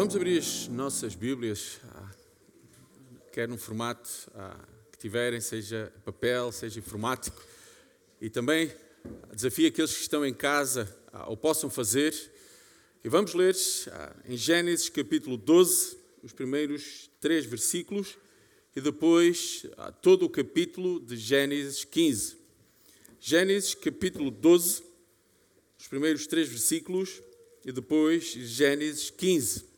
Vamos abrir as nossas Bíblias, ah, quer no formato ah, que tiverem, seja papel, seja informático, e também desafio aqueles que estão em casa ah, ou possam fazer. E vamos ler em Gênesis capítulo 12, os primeiros três versículos, e depois todo o capítulo de Gênesis 15. Gênesis capítulo 12, os primeiros três versículos, e depois Gênesis 15.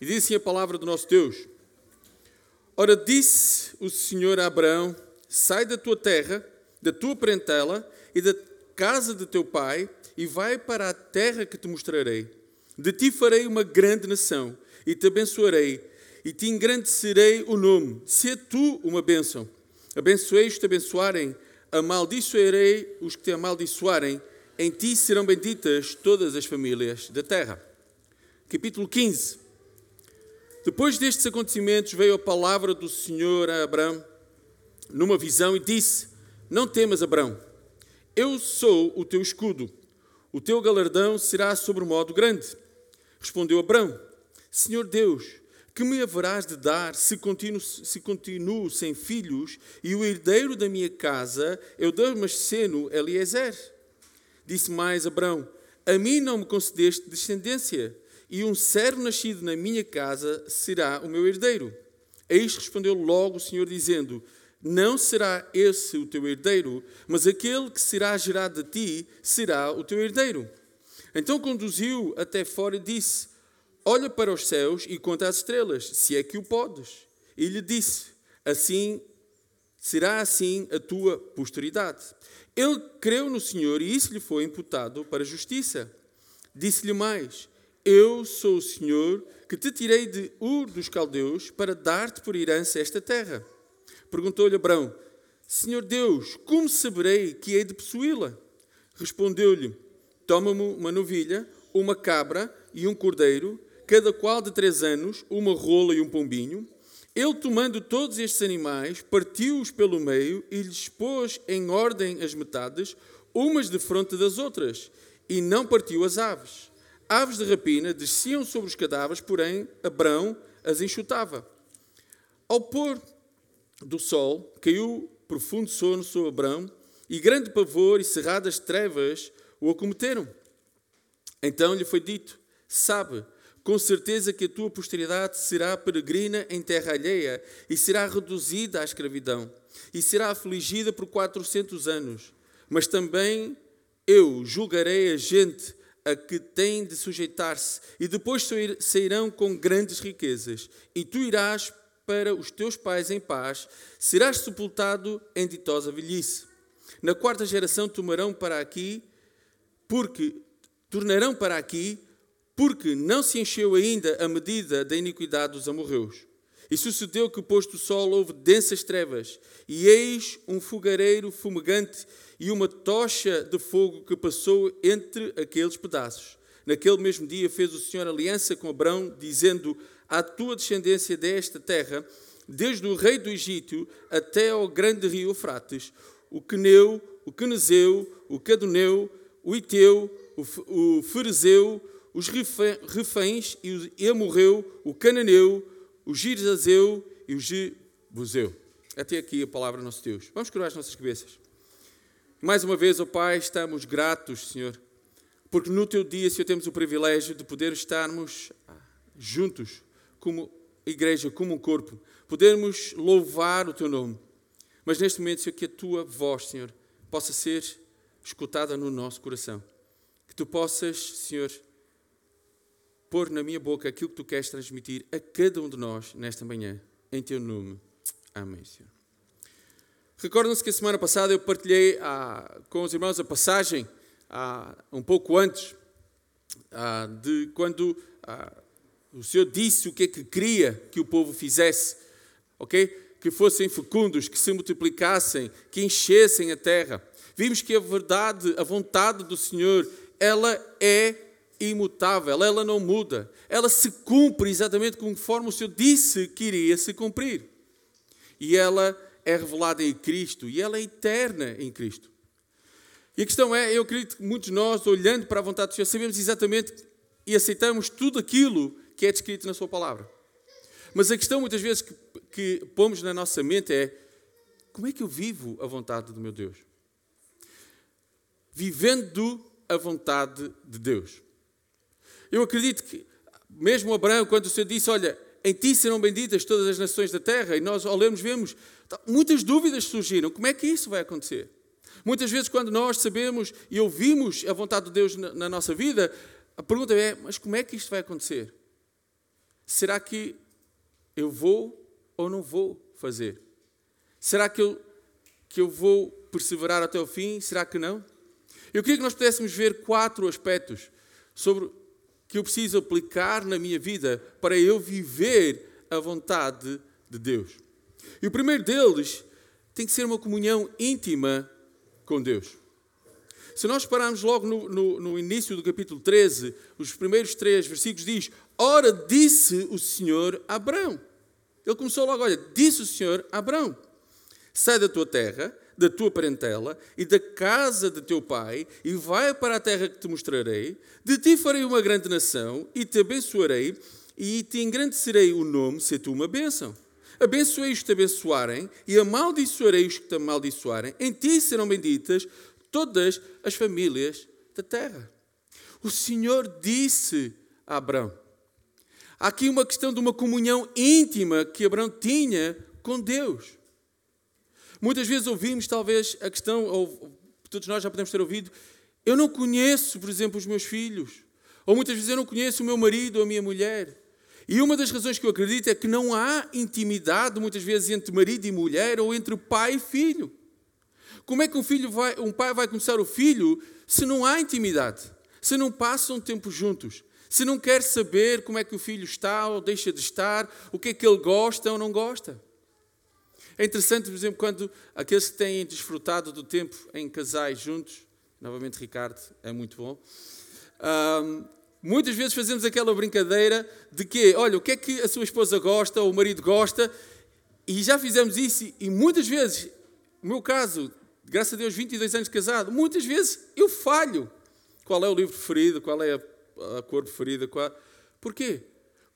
E diz assim a palavra do nosso Deus: Ora, disse o Senhor a Abraão: Sai da tua terra, da tua parentela e da casa de teu pai, e vai para a terra que te mostrarei. De ti farei uma grande nação, e te abençoarei, e te engrandecerei o nome. Se tu uma bênção. Abençoei os que te abençoarem, amaldiçoarei os que te amaldiçoarem. Em ti serão benditas todas as famílias da terra. Capítulo 15. Depois destes acontecimentos, veio a palavra do Senhor a Abraão numa visão e disse: Não temas, Abraão, eu sou o teu escudo, o teu galardão será sobre modo grande. Respondeu Abraão: Senhor Deus, que me haverás de dar se continuo, se continuo sem filhos e o herdeiro da minha casa é o Damasceno Eliezer? Disse mais Abraão: A mim não me concedeste descendência e um servo nascido na minha casa será o meu herdeiro. Eis respondeu logo o Senhor, dizendo: Não será esse o teu herdeiro, mas aquele que será gerado de ti será o teu herdeiro. Então conduziu até fora e disse: Olha para os céus e conta as estrelas, se é que o podes. E lhe disse: Assim será assim a tua posteridade. Ele creu no Senhor e isso lhe foi imputado para a justiça. Disse-lhe mais: eu sou o Senhor que te tirei de Ur dos Caldeus para dar-te por herança esta terra. Perguntou-lhe Abraão: Senhor Deus, como saberei que hei de possuí-la? Respondeu-lhe: Toma-me uma novilha, uma cabra e um cordeiro, cada qual de três anos, uma rola e um pombinho. Ele, tomando todos estes animais, partiu-os pelo meio e lhes pôs em ordem as metades, umas de fronte das outras, e não partiu as aves aves de rapina desciam sobre os cadáveres, porém Abrão as enxutava. Ao pôr do sol, caiu profundo sono sobre Abrão, e grande pavor e cerradas trevas o acometeram. Então lhe foi dito: Sabe, com certeza que a tua posteridade será peregrina em terra alheia e será reduzida à escravidão e será afligida por quatrocentos anos. Mas também eu julgarei a gente a que têm de sujeitar-se, e depois sairão com grandes riquezas, e tu irás para os teus pais em paz, serás sepultado em ditosa velhice. Na quarta geração tomarão para aqui, porque tornarão para aqui, porque não se encheu ainda a medida da iniquidade dos amorreus. E sucedeu que, posto o sol, houve densas trevas, e eis um fogareiro fumegante e uma tocha de fogo que passou entre aqueles pedaços. Naquele mesmo dia fez o Senhor aliança com Abraão, dizendo: À tua descendência desta terra, desde o rei do Egito até ao grande rio Eufrates, o Queneu, o Quenezeu, o Cadoneu, o Iteu, o Ferezeu, os reféns e o o Cananeu, o Girzazeu e o Jebuseu. Até aqui a palavra nosso Deus. Vamos curar as nossas cabeças. Mais uma vez, ó Pai, estamos gratos, Senhor, porque no Teu dia, Senhor, temos o privilégio de poder estarmos juntos, como igreja, como um corpo, podermos louvar o Teu nome. Mas neste momento, Senhor, que a Tua voz, Senhor, possa ser escutada no nosso coração. Que Tu possas, Senhor, pôr na minha boca aquilo que tu queres transmitir a cada um de nós nesta manhã. Em teu nome. Amém, Senhor. Recordam-se que a semana passada eu partilhei ah, com os irmãos a passagem, ah, um pouco antes, ah, de quando ah, o Senhor disse o que é que queria que o povo fizesse, ok? Que fossem fecundos, que se multiplicassem, que enchessem a terra. Vimos que a verdade, a vontade do Senhor, ela é imutável, ela não muda. Ela se cumpre exatamente conforme o Senhor disse que iria se cumprir. E ela é revelada em Cristo e ela é eterna em Cristo. E a questão é, eu acredito que muitos de nós, olhando para a vontade do Senhor, sabemos exatamente e aceitamos tudo aquilo que é descrito na Sua palavra. Mas a questão, muitas vezes, que, que pomos na nossa mente é: como é que eu vivo a vontade do meu Deus? Vivendo a vontade de Deus. Eu acredito que, mesmo Abraão, quando o Senhor disse: Olha, em ti serão benditas todas as nações da terra, e nós, ao lermos, vemos muitas dúvidas surgiram. Como é que isso vai acontecer? Muitas vezes, quando nós sabemos e ouvimos a vontade de Deus na, na nossa vida, a pergunta é: mas como é que isto vai acontecer? Será que eu vou ou não vou fazer? Será que eu, que eu vou perseverar até o fim? Será que não? Eu queria que nós pudéssemos ver quatro aspectos sobre que eu preciso aplicar na minha vida para eu viver a vontade de Deus. E o primeiro deles tem que ser uma comunhão íntima com Deus. Se nós pararmos logo no, no, no, início do capítulo 13, os primeiros três versículos diz: Ora, disse o Senhor a Abraão. Ele começou logo, olha, disse o Senhor a Abraão: Sai da tua terra, da tua parentela e da casa de teu pai, e vai para a terra que te mostrarei. De ti farei uma grande nação, e te abençoarei, e te engrandecerei o nome, se tu uma bênção. Abençoei os que te abençoarem, e amaldiçoarei os que te amaldiçoarem. Em ti serão benditas todas as famílias da terra. O Senhor disse a Abraão. Há aqui uma questão de uma comunhão íntima que Abraão tinha com Deus. Muitas vezes ouvimos, talvez, a questão, ou todos nós já podemos ter ouvido, eu não conheço, por exemplo, os meus filhos. Ou muitas vezes eu não conheço o meu marido ou a minha mulher. E uma das razões que eu acredito é que não há intimidade, muitas vezes, entre marido e mulher ou entre pai e filho. Como é que um, filho vai, um pai vai começar o filho se não há intimidade? Se não passam tempo juntos? Se não quer saber como é que o filho está ou deixa de estar, o que é que ele gosta ou não gosta? É interessante, por exemplo, quando aqueles que têm desfrutado do tempo em casais juntos, novamente Ricardo, é muito bom. Um, muitas vezes fazemos aquela brincadeira de que, olha, o que é que a sua esposa gosta ou o marido gosta, e já fizemos isso, e muitas vezes, no meu caso, graças a Deus, 22 anos casado, muitas vezes eu falho. Qual é o livro preferido? Qual é a, a cor preferida? Qual... Porquê?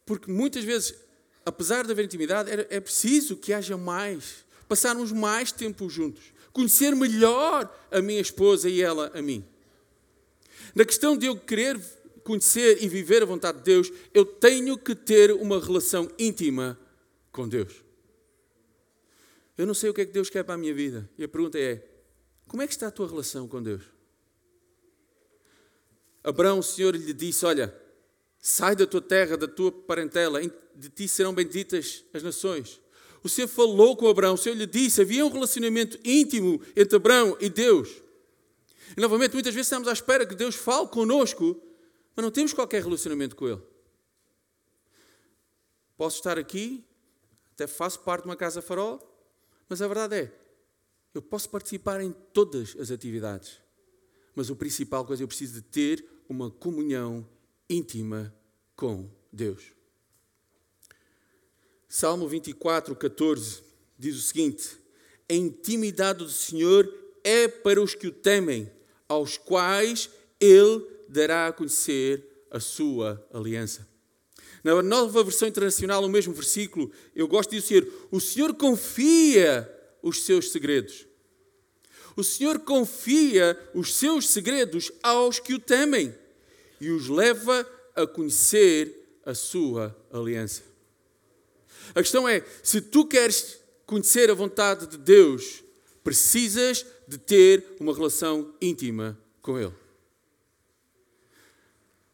Porque muitas vezes apesar de haver intimidade, é preciso que haja mais, passarmos mais tempo juntos, conhecer melhor a minha esposa e ela a mim. Na questão de eu querer conhecer e viver a vontade de Deus, eu tenho que ter uma relação íntima com Deus. Eu não sei o que é que Deus quer para a minha vida. E a pergunta é: como é que está a tua relação com Deus? Abraão, o Senhor lhe disse: Olha, sai da tua terra, da tua parentela, de ti serão benditas as nações. O Senhor falou com Abraão, o Senhor lhe disse, havia um relacionamento íntimo entre Abraão e Deus. E novamente, muitas vezes estamos à espera que Deus fale conosco, mas não temos qualquer relacionamento com Ele. Posso estar aqui, até faço parte de uma casa farol, mas a verdade é, eu posso participar em todas as atividades, mas o principal coisa, eu preciso de ter uma comunhão íntima com Deus. Salmo 24, 14 diz o seguinte: A intimidade do Senhor é para os que o temem, aos quais Ele dará a conhecer a sua aliança. Na nova versão internacional, o mesmo versículo, eu gosto de dizer: O Senhor confia os seus segredos. O Senhor confia os seus segredos aos que o temem e os leva a conhecer a sua aliança. A questão é: se tu queres conhecer a vontade de Deus, precisas de ter uma relação íntima com Ele.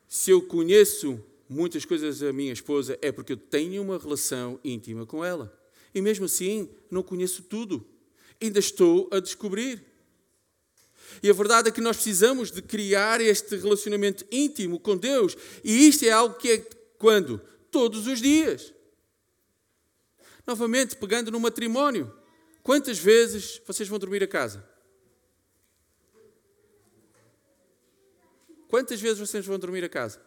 Se eu conheço muitas coisas da minha esposa, é porque eu tenho uma relação íntima com ela. E mesmo assim, não conheço tudo. Ainda estou a descobrir. E a verdade é que nós precisamos de criar este relacionamento íntimo com Deus. E isto é algo que é quando? Todos os dias. Novamente, pegando no matrimónio. Quantas vezes vocês vão dormir a casa? Quantas vezes vocês vão dormir a casa?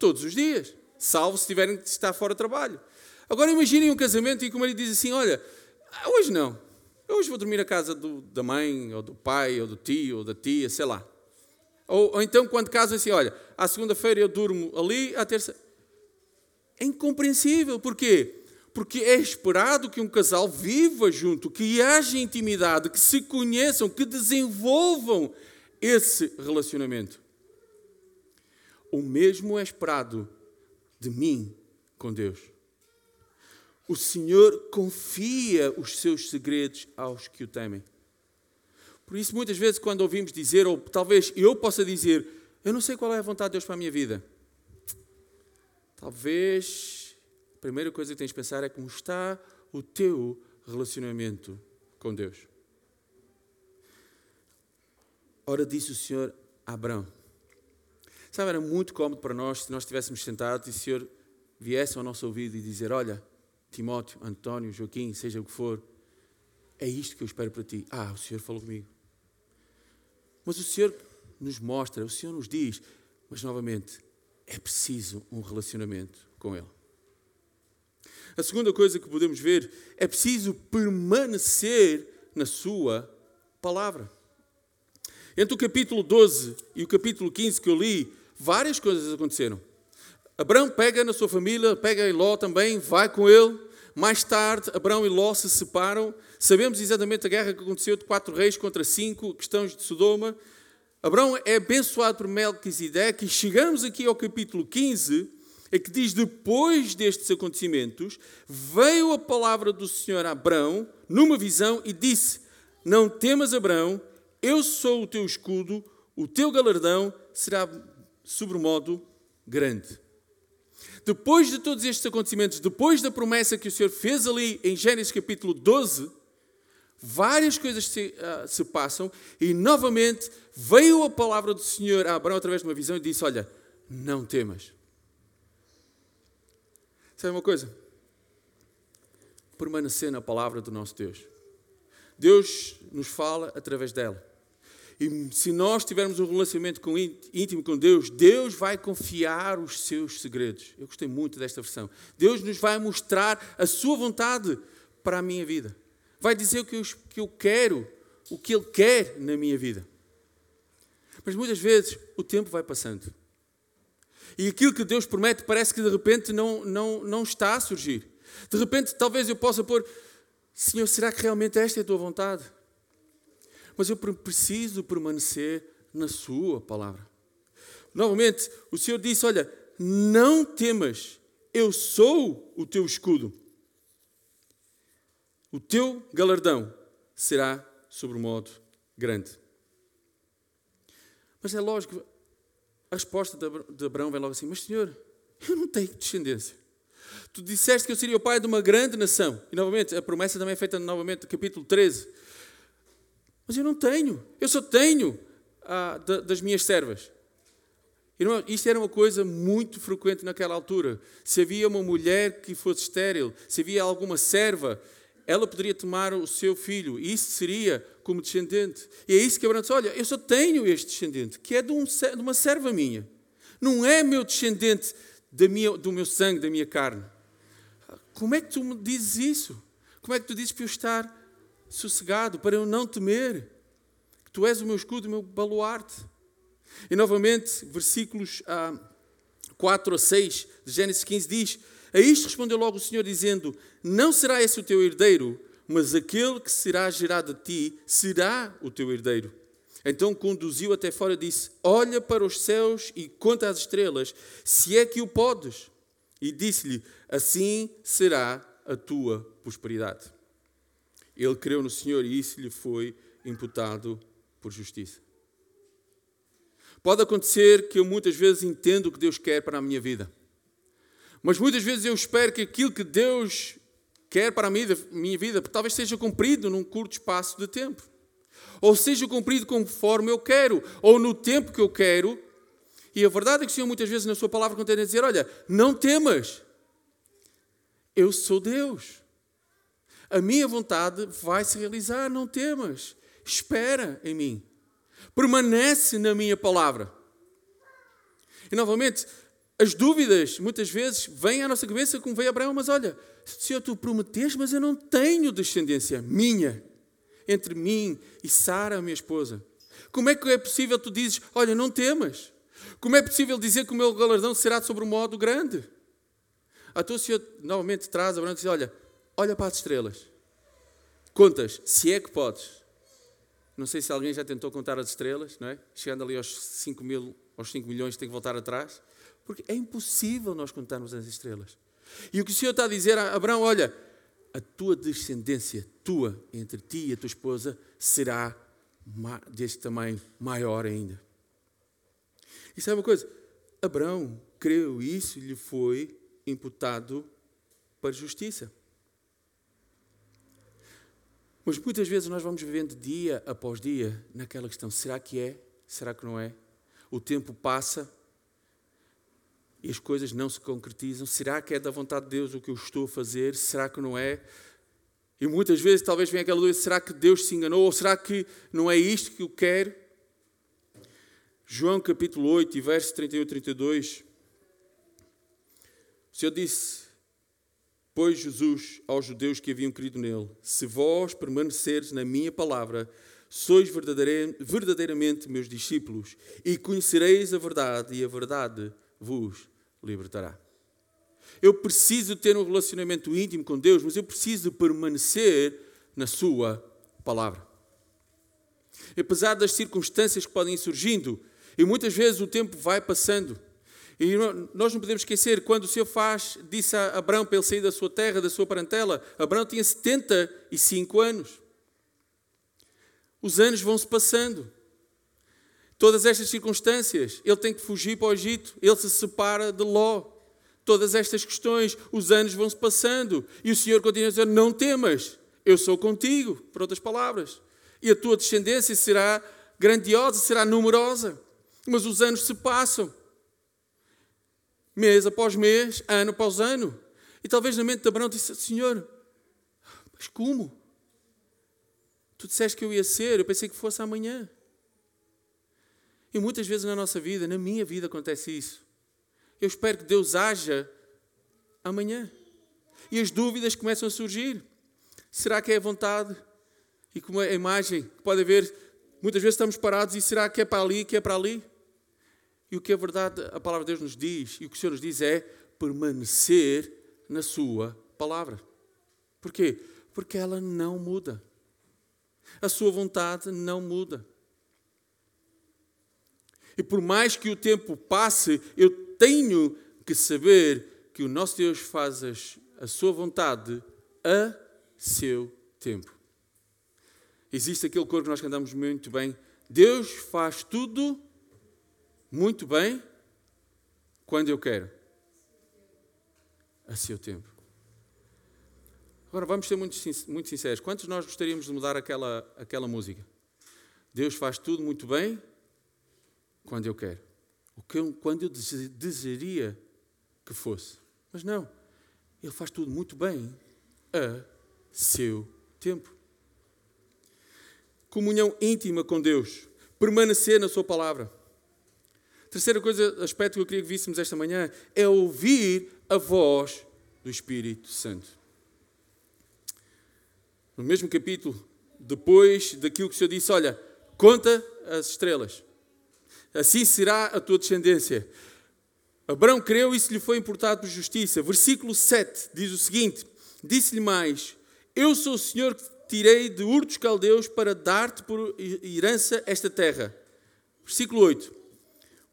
Todos os dias. Salvo se tiverem de estar fora de trabalho. Agora imaginem um casamento e que o marido diz assim: Olha, hoje não. Hoje vou dormir a casa do, da mãe, ou do pai, ou do tio, ou da tia, sei lá. Ou, ou então, quando casam assim: Olha, à segunda-feira eu durmo ali, à terça. É incompreensível. Porquê? Porque é esperado que um casal viva junto, que haja intimidade, que se conheçam, que desenvolvam esse relacionamento. O mesmo é esperado de mim com Deus. O Senhor confia os seus segredos aos que o temem. Por isso, muitas vezes, quando ouvimos dizer, ou talvez eu possa dizer, eu não sei qual é a vontade de Deus para a minha vida. Talvez primeira coisa que tens de pensar é como está o teu relacionamento com Deus. Ora, disse o Senhor a Abraão. Sabe, era muito cómodo para nós se nós estivéssemos sentados e o Senhor viesse ao nosso ouvido e dizer: Olha, Timóteo, António, Joaquim, seja o que for, é isto que eu espero para ti. Ah, o Senhor falou comigo. Mas o Senhor nos mostra, o Senhor nos diz, mas novamente, é preciso um relacionamento com Ele. A segunda coisa que podemos ver é preciso permanecer na Sua palavra. Entre o capítulo 12 e o capítulo 15 que eu li, várias coisas aconteceram. Abraão pega na sua família, pega Ló também, vai com ele. Mais tarde, Abraão e Ló se separam. Sabemos exatamente a guerra que aconteceu de quatro reis contra cinco, questões de Sodoma. Abraão é abençoado por Melquisedeque e chegamos aqui ao capítulo 15, é que diz, depois destes acontecimentos, veio a palavra do Senhor a Abraão, numa visão, e disse, não temas Abraão, eu sou o teu escudo, o teu galardão será sobremodo grande. Depois de todos estes acontecimentos, depois da promessa que o Senhor fez ali em Gênesis capítulo 12, várias coisas se, uh, se, passam e novamente veio a palavra do Senhor a Abraão através de uma visão e disse: Olha, não temas. Sabe uma coisa? Permanecer na palavra do nosso Deus. Deus nos fala através dela. E se nós tivermos um relacionamento íntimo com Deus, Deus vai confiar os seus segredos. Eu gostei muito desta versão. Deus nos vai mostrar a sua vontade para a minha vida vai dizer o que eu, que eu quero, o que Ele quer na minha vida. Mas muitas vezes o tempo vai passando. E aquilo que Deus promete parece que de repente não, não, não está a surgir. De repente, talvez eu possa pôr: Senhor, será que realmente esta é a tua vontade? Mas eu preciso permanecer na Sua palavra. Novamente, o Senhor disse: Olha, não temas, eu sou o teu escudo o teu galardão será sobre modo grande. Mas é lógico, a resposta de Abraão vem logo assim: Mas Senhor, eu não tenho descendência. Tu disseste que eu seria o pai de uma grande nação. E novamente, a promessa também é feita novamente no capítulo 13. Mas eu não tenho. Eu só tenho ah, das minhas servas. Não, isto era uma coisa muito frequente naquela altura. Se havia uma mulher que fosse estéril, se havia alguma serva ela poderia tomar o seu filho, e isso seria como descendente. E é isso que Abraão disse: Olha, eu só tenho este descendente, que é de, um, de uma serva minha. Não é meu descendente minha, do meu sangue, da minha carne. Como é que tu me dizes isso? Como é que tu dizes para eu estar sossegado, para eu não temer? Que tu és o meu escudo, o meu baluarte. E novamente, versículos ah, 4 a 6 de Gênesis 15 diz: a isto respondeu logo o Senhor, dizendo: Não será esse o teu herdeiro, mas aquele que será gerado a ti será o teu herdeiro. Então conduziu até fora e disse: Olha para os céus e conta as estrelas, se é que o podes. E disse-lhe: Assim será a tua prosperidade. Ele creu no Senhor e isso lhe foi imputado por justiça. Pode acontecer que eu muitas vezes entendo o que Deus quer para a minha vida. Mas muitas vezes eu espero que aquilo que Deus quer para a minha vida talvez seja cumprido num curto espaço de tempo. Ou seja cumprido conforme eu quero, ou no tempo que eu quero. E a verdade é que o Senhor muitas vezes na sua palavra contém a dizer, olha, não temas, eu sou Deus. A minha vontade vai se realizar, não temas. Espera em mim. Permanece na minha palavra. E novamente, as dúvidas, muitas vezes, vêm à nossa cabeça como veio Abraão, mas olha, Senhor, tu prometeste, mas eu não tenho descendência minha entre mim e Sara, minha esposa. Como é que é possível tu dizes, olha, não temas? Como é possível dizer que o meu galardão será sobre um modo grande? A tua Senhor novamente traz Abraão e diz: Olha, olha para as estrelas. Contas, se é que podes. Não sei se alguém já tentou contar as estrelas, não é? Chegando ali aos 5 mil, aos 5 milhões, tem que voltar atrás. Porque é impossível nós contarmos as estrelas. E o que o Senhor está a dizer a Abraão, olha, a tua descendência, tua, entre ti e a tua esposa, será deste tamanho maior ainda. E sabe uma coisa? Abraão creu e isso lhe foi imputado para justiça. Mas muitas vezes nós vamos vivendo dia após dia naquela questão: será que é? Será que não é? O tempo passa e as coisas não se concretizam. Será que é da vontade de Deus o que eu estou a fazer? Será que não é? E muitas vezes talvez venha aquela dúvida: será que Deus se enganou? Ou será que não é isto que eu quero? João capítulo 8, verso 31 e 32. O Senhor disse: Pois Jesus aos judeus que haviam crido nele: Se vós permanecerdes na minha palavra, sois verdadeiramente meus discípulos e conhecereis a verdade, e a verdade vos libertará. Eu preciso ter um relacionamento íntimo com Deus, mas eu preciso permanecer na Sua palavra. Apesar das circunstâncias que podem ir surgindo, e muitas vezes o tempo vai passando, e nós não podemos esquecer, quando o Senhor faz, disse a Abraão para ele sair da sua terra, da sua parentela, Abraão tinha 75 anos. Os anos vão se passando. Todas estas circunstâncias, ele tem que fugir para o Egito, ele se separa de Ló. Todas estas questões, os anos vão se passando. E o Senhor continua a dizer: Não temas, eu sou contigo, por outras palavras. E a tua descendência será grandiosa, será numerosa. Mas os anos se passam mês após mês, ano após ano. E talvez na mente de Abraão disse: Senhor, mas como? Tu disseste que eu ia ser, eu pensei que fosse amanhã. E muitas vezes na nossa vida, na minha vida, acontece isso. Eu espero que Deus haja amanhã. E as dúvidas começam a surgir. Será que é a vontade? E como a imagem que pode haver, muitas vezes estamos parados e será que é para ali, que é para ali? E o que a verdade, a palavra de Deus nos diz, e o que o Senhor nos diz é permanecer na Sua palavra. Porquê? Porque ela não muda. A Sua vontade não muda. E por mais que o tempo passe, eu tenho que saber que o nosso Deus faz a Sua vontade a seu tempo. Existe aquele coro que nós cantamos muito bem. Deus faz tudo muito bem quando eu quero. A seu tempo. Agora vamos ser muito, muito sinceros. Quantos nós gostaríamos de mudar aquela, aquela música? Deus faz tudo muito bem quando eu quero. O que eu, quando eu desejaria que fosse. Mas não. Ele faz tudo muito bem a seu tempo. Comunhão íntima com Deus. Permanecer na Sua palavra. Terceira coisa, aspecto que eu queria que víssemos esta manhã é ouvir a voz do Espírito Santo. No mesmo capítulo, depois daquilo que o Senhor disse: Olha, conta as estrelas, assim será a tua descendência. Abraão creu e isso lhe foi importado por justiça. Versículo 7 diz o seguinte: Disse-lhe mais: Eu sou o Senhor que tirei de Ur dos Caldeus para dar-te por herança esta terra. Versículo 8: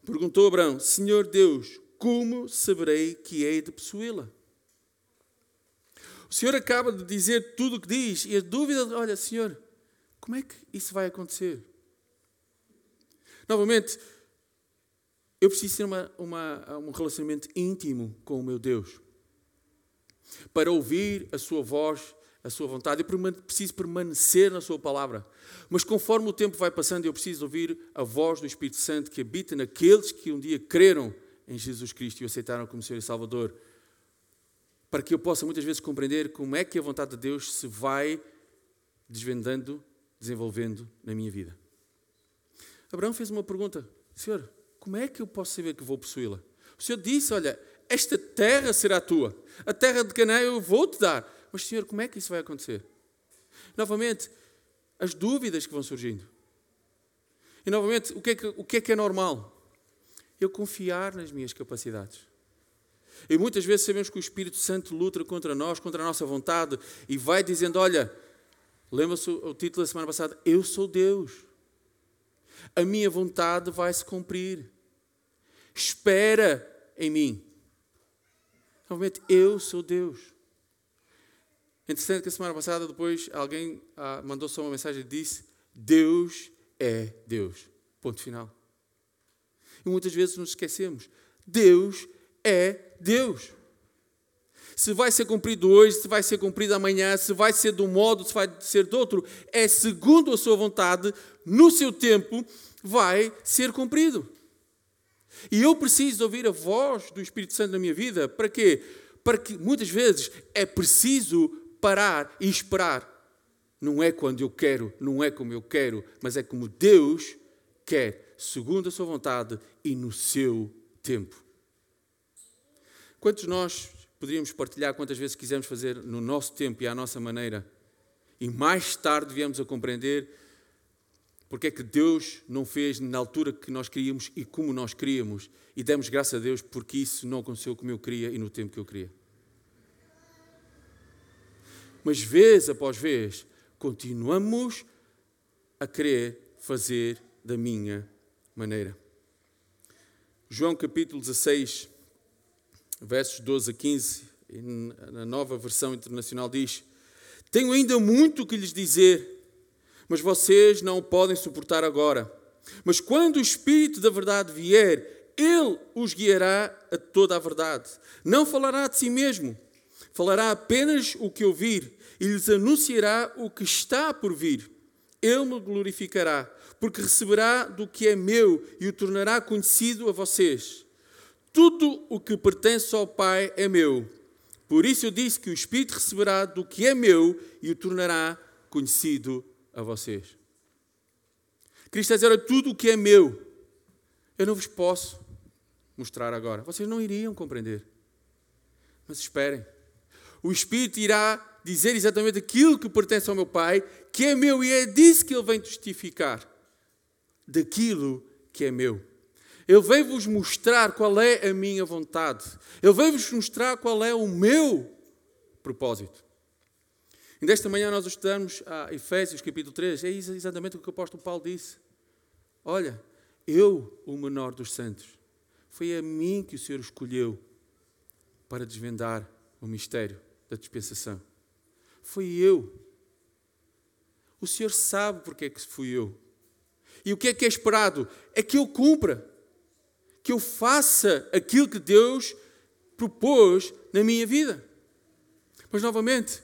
Perguntou Abraão: Senhor Deus, como saberei que hei de possuí-la? O Senhor acaba de dizer tudo o que diz e a dúvida, olha, Senhor, como é que isso vai acontecer? Novamente, eu preciso ter uma, uma, um relacionamento íntimo com o meu Deus para ouvir a sua voz a sua vontade. Eu preciso permanecer na sua palavra. Mas conforme o tempo vai passando, eu preciso ouvir a voz do Espírito Santo que habita naqueles que um dia creram em Jesus Cristo e o aceitaram como Senhor e Salvador. Para que eu possa muitas vezes compreender como é que a vontade de Deus se vai desvendando, desenvolvendo na minha vida. Abraão fez uma pergunta: Senhor, como é que eu posso saber que vou possuí-la? O Senhor disse: Olha, esta terra será tua, a terra de Canaã eu vou te dar mas Senhor, como é que isso vai acontecer? Novamente, as dúvidas que vão surgindo. E novamente, o que é que, o que, é, que é normal? Eu confiar nas minhas capacidades. E muitas vezes sabemos que o Espírito Santo luta contra nós, contra a nossa vontade, e vai dizendo: Olha, lembra-se o título da semana passada? Eu sou Deus. A minha vontade vai se cumprir. Espera em mim. Novamente, eu sou Deus. Interessante que a semana passada, depois, alguém ah, mandou só uma mensagem e disse: Deus é Deus. Ponto final. E muitas vezes nos esquecemos. Deus é Deus. Se vai ser cumprido hoje, se vai ser cumprido amanhã, se vai ser de um modo, se vai ser de outro, é segundo a sua vontade, no seu tempo, vai ser cumprido. E eu preciso ouvir a voz do Espírito Santo na minha vida. Para quê? Para que muitas vezes é preciso parar e esperar. Não é quando eu quero, não é como eu quero, mas é como Deus quer, segundo a sua vontade e no seu tempo. Quantos nós poderíamos partilhar quantas vezes quisermos fazer no nosso tempo e à nossa maneira, e mais tarde viemos a compreender porque é que Deus não fez na altura que nós queríamos e como nós queríamos, e demos graças a Deus porque isso não aconteceu como eu queria e no tempo que eu queria. Mas vez após vez, continuamos a querer fazer da minha maneira. João capítulo 16, versos 12 a 15, na nova versão internacional diz: Tenho ainda muito que lhes dizer, mas vocês não o podem suportar agora. Mas quando o Espírito da Verdade vier, ele os guiará a toda a verdade. Não falará de si mesmo, falará apenas o que ouvir e lhes anunciará o que está por vir. Ele me glorificará, porque receberá do que é meu e o tornará conhecido a vocês. Tudo o que pertence ao Pai é meu. Por isso eu disse que o Espírito receberá do que é meu e o tornará conhecido a vocês. Cristo está a dizer: tudo o que é meu, eu não vos posso mostrar agora. Vocês não iriam compreender. Mas esperem. O Espírito irá dizer exatamente aquilo que pertence ao meu Pai, que é meu, e é disso que Ele vem testificar. Daquilo que é meu. Ele veio vos mostrar qual é a minha vontade. Ele veio vos mostrar qual é o meu propósito. E desta manhã nós estudamos a Efésios capítulo 3. É exatamente o que o apóstolo Paulo disse. Olha, eu, o menor dos santos, foi a mim que o Senhor escolheu para desvendar o mistério da dispensação. Foi eu. O Senhor sabe porque é que fui eu. E o que é que é esperado? É que eu cumpra que eu faça aquilo que Deus propôs na minha vida. Mas, novamente,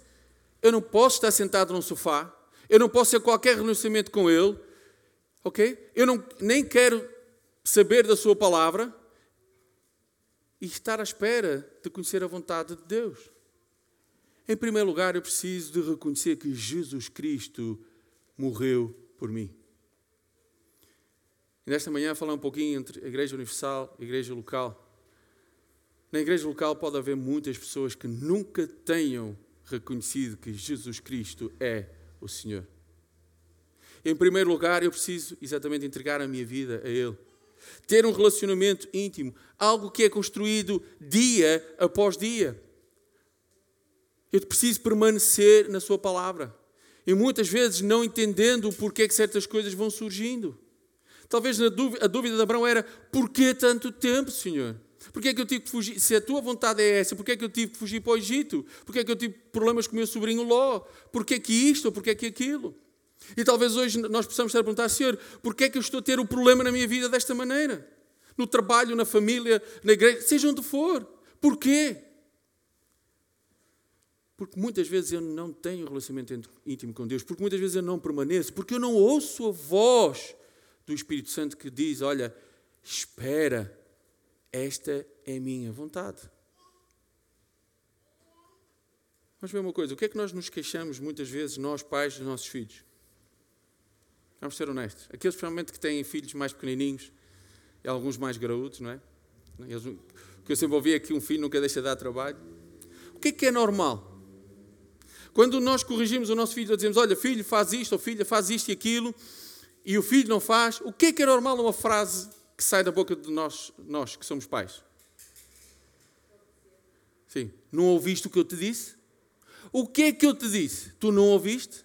eu não posso estar sentado num sofá, eu não posso ter qualquer relacionamento com Ele, ok? Eu não, nem quero saber da Sua palavra e estar à espera de conhecer a vontade de Deus. Em primeiro lugar, eu preciso de reconhecer que Jesus Cristo morreu por mim. E nesta manhã falar um pouquinho entre a igreja universal e a igreja local. Na igreja local pode haver muitas pessoas que nunca tenham reconhecido que Jesus Cristo é o Senhor. Em primeiro lugar, eu preciso exatamente entregar a minha vida a Ele. Ter um relacionamento íntimo, algo que é construído dia após dia. Eu preciso permanecer na Sua palavra. E muitas vezes não entendendo o porquê que certas coisas vão surgindo. Talvez a dúvida de Abraão era: porquê tanto tempo, Senhor? Porquê é que eu tive que fugir? Se a tua vontade é essa, porquê é que eu tive que fugir para o Egito? Porquê é que eu tive problemas com o meu sobrinho Ló? Porquê que isto porquê que aquilo? E talvez hoje nós possamos estar a perguntar, Senhor, porquê é que eu estou a ter o problema na minha vida desta maneira? No trabalho, na família, na igreja, seja onde for. Porquê? Porque muitas vezes eu não tenho relacionamento íntimo com Deus, porque muitas vezes eu não permaneço, porque eu não ouço a voz do Espírito Santo que diz: Olha, espera, esta é minha vontade. Vamos ver uma coisa: o que é que nós nos queixamos muitas vezes, nós pais dos nossos filhos? Vamos ser honestos. Aqueles, principalmente, que têm filhos mais pequenininhos e alguns mais graúdos, não é? Eles, que eu sempre ouvi é que um filho nunca deixa de dar trabalho. O que é que é normal? Quando nós corrigimos o nosso filho, dizemos: Olha, filho, faz isto, ou filha, faz isto e aquilo e o filho não faz, o que é que é normal uma frase que sai da boca de nós, nós que somos pais? Sim. Não ouviste o que eu te disse? O que é que eu te disse? Tu não ouviste?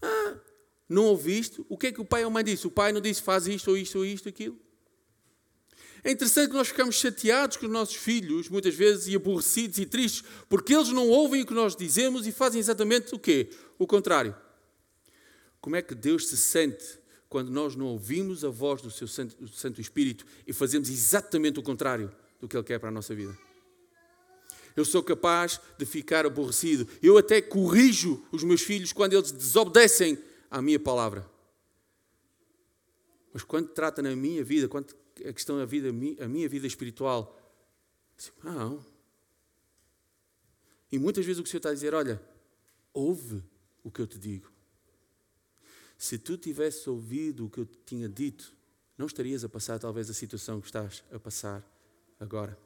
Ah, não ouviste? O que é que o pai ou a mãe disse? O pai não disse faz isto ou isto ou isto, aquilo? É interessante que nós ficamos chateados com os nossos filhos, muitas vezes, e aborrecidos e tristes, porque eles não ouvem o que nós dizemos e fazem exatamente o quê? O contrário. Como é que Deus se sente quando nós não ouvimos a voz do seu Santo, do Santo Espírito e fazemos exatamente o contrário do que Ele quer para a nossa vida? Eu sou capaz de ficar aborrecido. Eu até corrijo os meus filhos quando eles desobedecem à minha palavra. Mas quando trata na minha vida, quando a questão da vida, a minha vida espiritual, assim, não. E muitas vezes o que o Senhor está a dizer, olha, ouve o que eu te digo. Se tu tivesse ouvido o que eu te tinha dito, não estarias a passar talvez a situação que estás a passar agora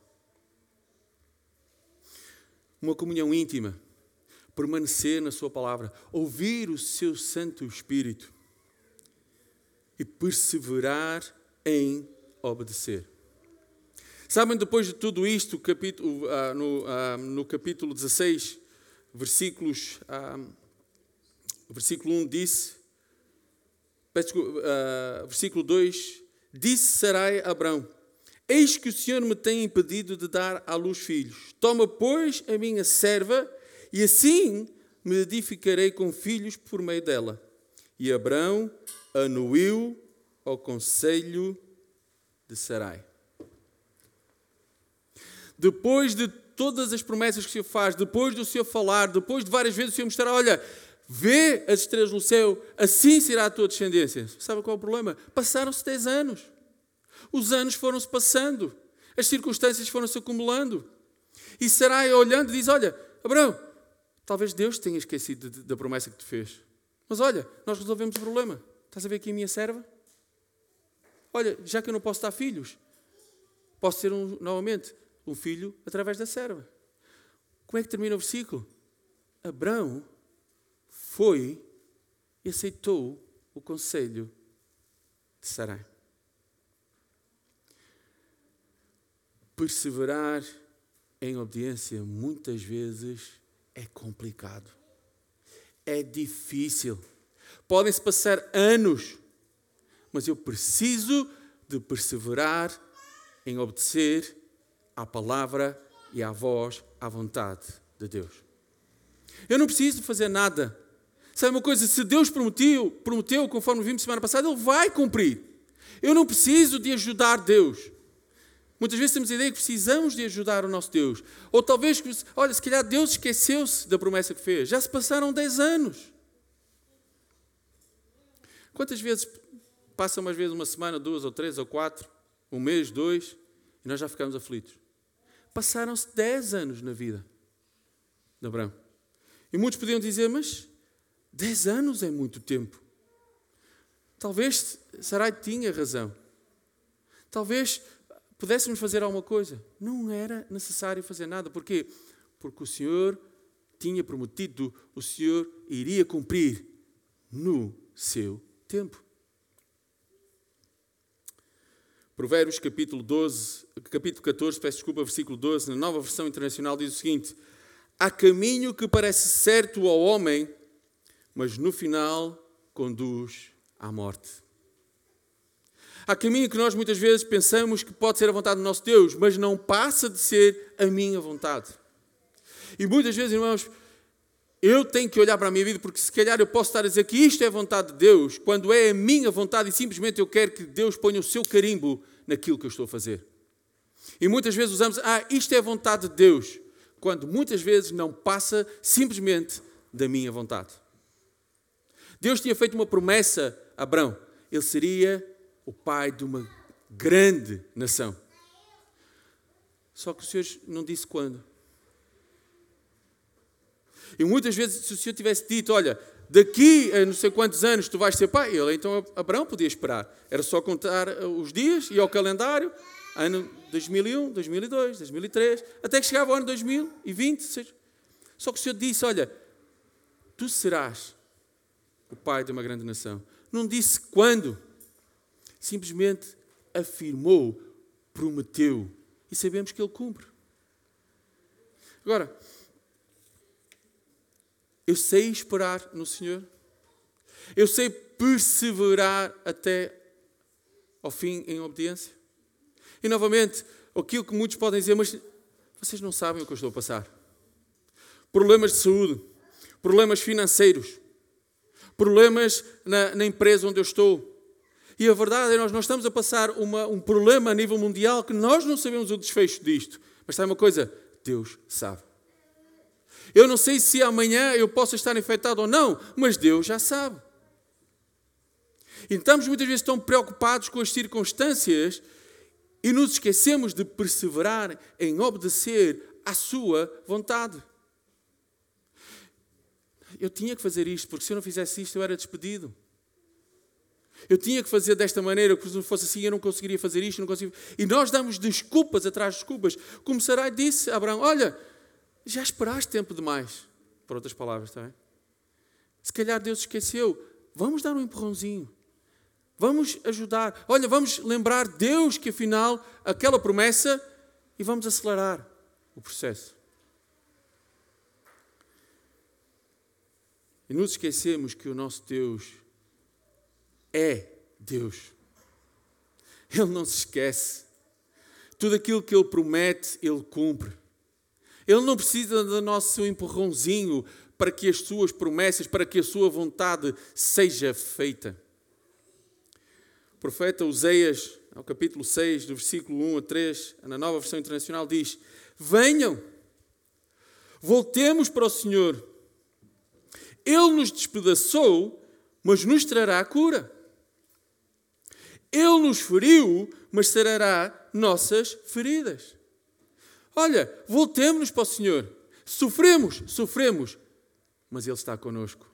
uma comunhão íntima, permanecer na Sua palavra, ouvir o Seu Santo Espírito e perseverar em obedecer. Sabem, depois de tudo isto, capítulo, ah, no, ah, no, capítulo 16, versículos, ah, versículo 1 disse, versículo 2, disse Sarai a Abraão, Eis que o Senhor me tem impedido de dar à luz filhos. Toma, pois, a minha serva, e assim me edificarei com filhos por meio dela. E Abraão anuiu ao conselho de Sarai. Depois de todas as promessas que o Senhor faz, depois do Senhor falar, depois de várias vezes o Senhor mostrar, olha, vê as estrelas no céu, assim será a tua descendência. Sabe qual é o problema? Passaram-se 10 anos. Os anos foram-se passando, as circunstâncias foram-se acumulando. E Sarai, olhando, diz: Olha, Abraão, talvez Deus tenha esquecido da promessa que te fez. Mas olha, nós resolvemos o problema. Estás a ver aqui a minha serva? Olha, já que eu não posso dar filhos, posso ter um, novamente um filho através da serva. Como é que termina o versículo? Abraão foi e aceitou o conselho de Sarai. perseverar em obediência muitas vezes é complicado. É difícil. Podem-se passar anos, mas eu preciso de perseverar em obedecer à palavra e à voz, à vontade de Deus. Eu não preciso fazer nada. Sabe uma coisa? Se Deus prometeu, prometeu, conforme vimos semana passada, Ele vai cumprir. Eu não preciso de ajudar Deus. Muitas vezes temos a ideia que precisamos de ajudar o nosso Deus. Ou talvez, olha, se calhar Deus esqueceu-se da promessa que fez. Já se passaram 10 anos. Quantas vezes passa umas vezes uma semana, duas ou três ou quatro, um mês, dois, e nós já ficamos aflitos? Passaram-se 10 anos na vida de Abraão. E muitos podiam dizer, mas 10 anos é muito tempo. Talvez Sarai tinha razão. Talvez pudéssemos fazer alguma coisa. Não era necessário fazer nada. Porquê? Porque o Senhor tinha prometido, o Senhor iria cumprir no seu tempo. Provérbios capítulo 12, capítulo 14, peço desculpa, versículo 12, na nova versão internacional diz o seguinte: Há caminho que parece certo ao homem, mas no final conduz à morte. Há caminho que nós muitas vezes pensamos que pode ser a vontade do nosso Deus, mas não passa de ser a minha vontade. E muitas vezes, irmãos, eu tenho que olhar para a minha vida, porque se calhar eu posso estar a dizer que isto é a vontade de Deus, quando é a minha vontade e simplesmente eu quero que Deus ponha o seu carimbo naquilo que eu estou a fazer. E muitas vezes usamos, ah, isto é a vontade de Deus, quando muitas vezes não passa simplesmente da minha vontade. Deus tinha feito uma promessa a Abraão, ele seria o pai de uma grande nação. Só que o Senhor não disse quando. E muitas vezes, se o Senhor tivesse dito, olha, daqui a não sei quantos anos tu vais ser pai, ele então Abraão podia esperar. Era só contar os dias e ao calendário, ano 2001, 2002, 2003, até que chegava o ano 2020. Só que o Senhor disse, olha, tu serás o pai de uma grande nação. Não disse quando simplesmente afirmou, prometeu. E sabemos que ele cumpre. Agora, eu sei esperar no Senhor, eu sei perseverar até ao fim em obediência. E novamente, aquilo que muitos podem dizer, mas vocês não sabem o que eu estou a passar. Problemas de saúde, problemas financeiros, problemas na, na empresa onde eu estou. E a verdade é que nós, estamos a passar uma, um problema a nível mundial que nós não sabemos o desfecho disto. Mas sabe uma coisa? Deus sabe. Eu não sei se amanhã eu posso estar infectado ou não, mas Deus já sabe. E estamos muitas vezes tão preocupados com as circunstâncias e nos esquecemos de perseverar em obedecer à Sua vontade. Eu tinha que fazer isto, porque se eu não fizesse isto, eu era despedido. Eu tinha que fazer desta maneira, porque se não fosse assim eu não conseguiria fazer isto, não conseguiria. E nós damos desculpas atrás de desculpas. Como Sarai disse a Abraão: Olha, já esperaste tempo demais. Por outras palavras, está bem? Se calhar Deus esqueceu. Vamos dar um empurrãozinho. Vamos ajudar. Olha, vamos lembrar Deus que afinal aquela promessa e vamos acelerar o processo. E nos esquecemos que o nosso Deus é Deus. Ele não se esquece. Tudo aquilo que Ele promete, Ele cumpre. Ele não precisa do nosso empurrãozinho para que as suas promessas, para que a sua vontade seja feita. O profeta Oseias, no capítulo 6, do versículo 1 a 3, na nova versão internacional, diz: Venham, voltemos para o Senhor. Ele nos despedaçou, mas nos trará a cura. Ele nos feriu, mas sarará nossas feridas. Olha, voltemos-nos para o Senhor. Sofremos, sofremos, mas Ele está conosco.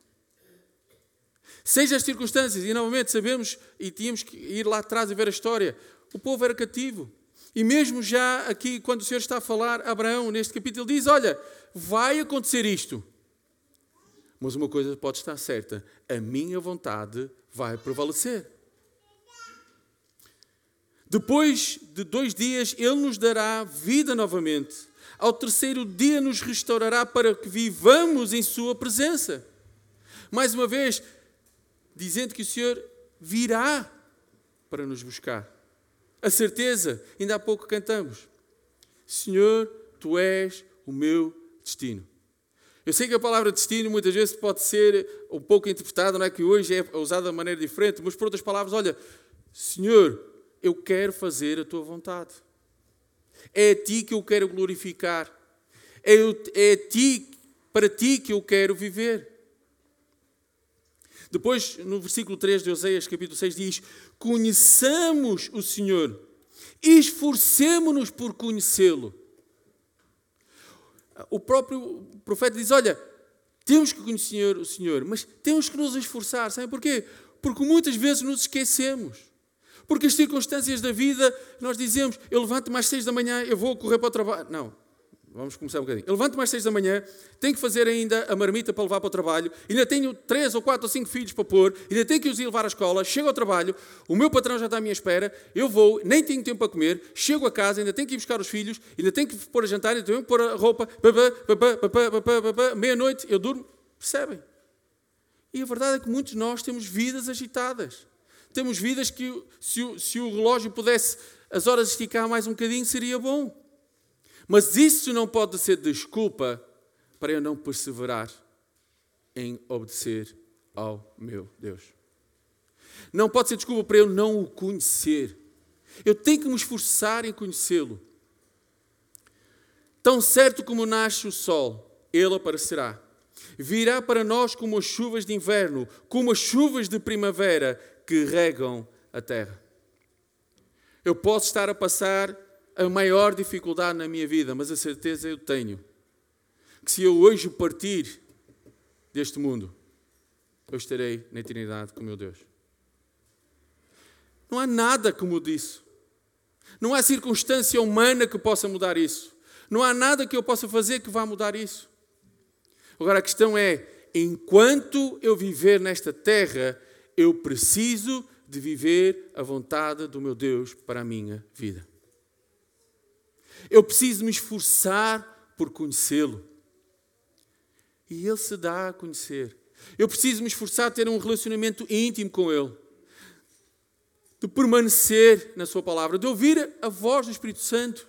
Seja as circunstâncias, e novamente sabemos, e tínhamos que ir lá atrás e ver a história, o povo era cativo. E mesmo já aqui, quando o Senhor está a falar Abraão, neste capítulo, diz: Olha, vai acontecer isto. Mas uma coisa pode estar certa: a minha vontade vai prevalecer. Depois de dois dias, Ele nos dará vida novamente. Ao terceiro dia, nos restaurará para que vivamos em Sua presença. Mais uma vez, dizendo que o Senhor virá para nos buscar. A certeza, ainda há pouco cantamos: Senhor, Tu és o meu destino. Eu sei que a palavra destino muitas vezes pode ser um pouco interpretada, não é que hoje é usada de maneira diferente, mas por outras palavras, olha, Senhor, eu quero fazer a tua vontade. É a ti que eu quero glorificar. É, é a ti, para ti que eu quero viver. Depois, no versículo 3 de Oseias, capítulo 6, diz: Conheçamos o Senhor, esforcemo-nos por conhecê-lo. O próprio profeta diz: Olha, temos que conhecer o Senhor, mas temos que nos esforçar. Sabe porquê? Porque muitas vezes nos esquecemos. Porque as circunstâncias da vida, nós dizemos, eu levanto mais seis da manhã, eu vou correr para o trabalho. Não, vamos começar um bocadinho. Eu levanto mais seis da manhã, tenho que fazer ainda a marmita para levar para o trabalho, ainda tenho três ou quatro ou cinco filhos para pôr, ainda tenho que os ir levar à escola, chego ao trabalho, o meu patrão já está à minha espera, eu vou, nem tenho tempo para comer, chego a casa, ainda tenho que ir buscar os filhos, ainda tenho que pôr a jantar, ainda tenho que pôr a roupa, meia-noite, eu durmo. Percebem? E a verdade é que muitos de nós temos vidas agitadas. Temos vidas que, se o, se o relógio pudesse as horas esticar mais um bocadinho, seria bom. Mas isso não pode ser desculpa para eu não perseverar em obedecer ao meu Deus. Não pode ser desculpa para eu não o conhecer. Eu tenho que me esforçar em conhecê-lo. Tão certo como nasce o sol, ele aparecerá. Virá para nós como as chuvas de inverno, como as chuvas de primavera, que regam a terra. Eu posso estar a passar a maior dificuldade na minha vida, mas a certeza eu tenho que se eu hoje partir deste mundo, eu estarei na eternidade com meu Deus. Não há nada que mude isso. Não há circunstância humana que possa mudar isso. Não há nada que eu possa fazer que vá mudar isso. Agora a questão é: enquanto eu viver nesta terra, eu preciso de viver a vontade do meu Deus para a minha vida. Eu preciso me esforçar por conhecê-lo. E Ele se dá a conhecer. Eu preciso me esforçar a ter um relacionamento íntimo com Ele, de permanecer na Sua palavra, de ouvir a voz do Espírito Santo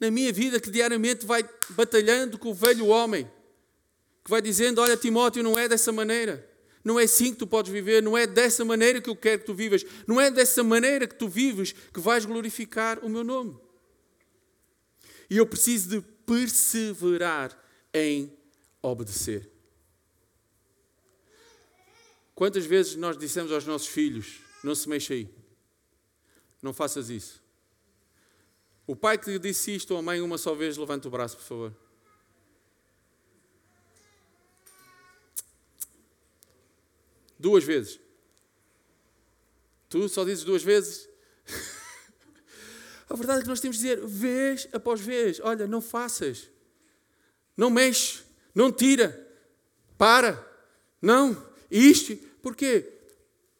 na minha vida, que diariamente vai batalhando com o velho homem, que vai dizendo: Olha, Timóteo, não é dessa maneira. Não é assim que tu podes viver, não é dessa maneira que eu quero que tu vivas, não é dessa maneira que tu vives que vais glorificar o meu nome. E eu preciso de perseverar em obedecer. Quantas vezes nós dissemos aos nossos filhos: não se mexa aí, não faças isso. O pai que disse isto ou a mãe uma só vez, levanta o braço, por favor. Duas vezes. Tu só dizes duas vezes? a verdade é que nós temos de dizer vez após vez: olha, não faças, não mexe, não tira, para, não, isto. Porquê?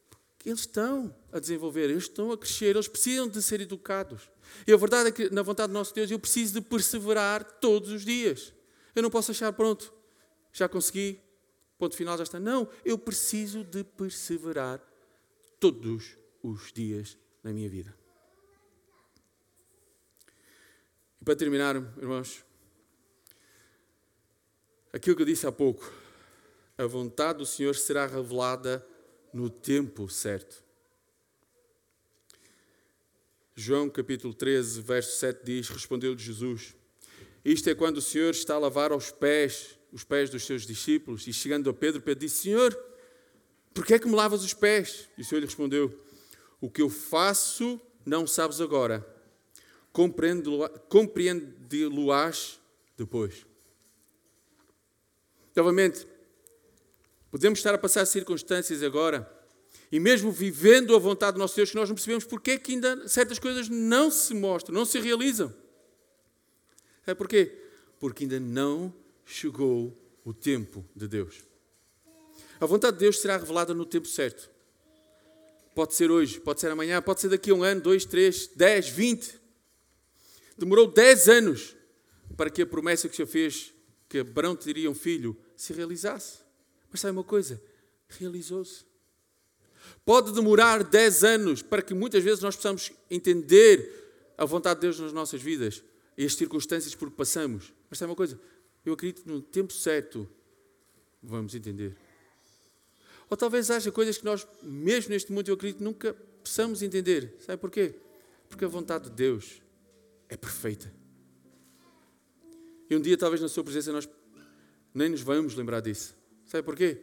Porque eles estão a desenvolver, eles estão a crescer, eles precisam de ser educados. E a verdade é que, na vontade do nosso Deus, eu preciso de perseverar todos os dias. Eu não posso achar, pronto, já consegui, ponto final, já está. Não, eu preciso de perseverar todos os dias na minha vida. E para terminar, irmãos, aquilo que eu disse há pouco, a vontade do Senhor será revelada no tempo certo. João capítulo 13, verso 7 diz: Respondeu-lhe Jesus: Isto é quando o Senhor está a lavar aos pés, os pés dos seus discípulos, e chegando a Pedro, Pedro disse: Senhor, por que é que me lavas os pés? E o Senhor lhe respondeu: O que eu faço não sabes agora, compreende-lo-ás depois. Novamente, podemos estar a passar circunstâncias agora e mesmo vivendo a vontade do nosso Deus, que nós não percebemos porque é que ainda certas coisas não se mostram, não se realizam. É porquê? Porque ainda não chegou o tempo de Deus. A vontade de Deus será revelada no tempo certo. Pode ser hoje, pode ser amanhã, pode ser daqui a um ano, dois, três, dez, vinte. Demorou dez anos para que a promessa que o Senhor fez, que Abraão teria um filho, se realizasse. Mas sabe uma coisa? Realizou-se. Pode demorar 10 anos para que muitas vezes nós possamos entender a vontade de Deus nas nossas vidas e as circunstâncias por que passamos. Mas sabe uma coisa? Eu acredito que no tempo certo vamos entender. Ou talvez haja coisas que nós, mesmo neste mundo, eu acredito, nunca possamos entender. Sabe porquê? Porque a vontade de Deus é perfeita. E um dia, talvez na Sua presença, nós nem nos vamos lembrar disso. Sabe porquê?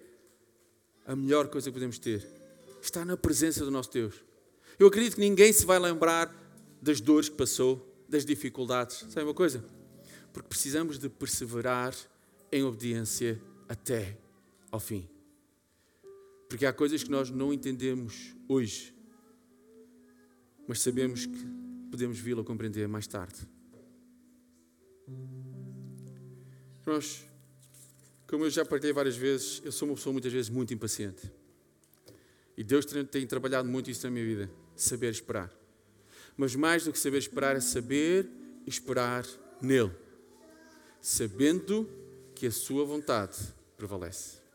A melhor coisa que podemos ter está na presença do nosso Deus. Eu acredito que ninguém se vai lembrar das dores que passou, das dificuldades. Sabe uma coisa? Porque precisamos de perseverar em obediência até ao fim. Porque há coisas que nós não entendemos hoje, mas sabemos que podemos vê-lo compreender mais tarde. Nós, como eu já partilhei várias vezes, eu sou uma pessoa muitas vezes muito impaciente. E Deus tem trabalhado muito isso na minha vida, saber esperar. Mas mais do que saber esperar é saber esperar nele, sabendo que a sua vontade prevalece.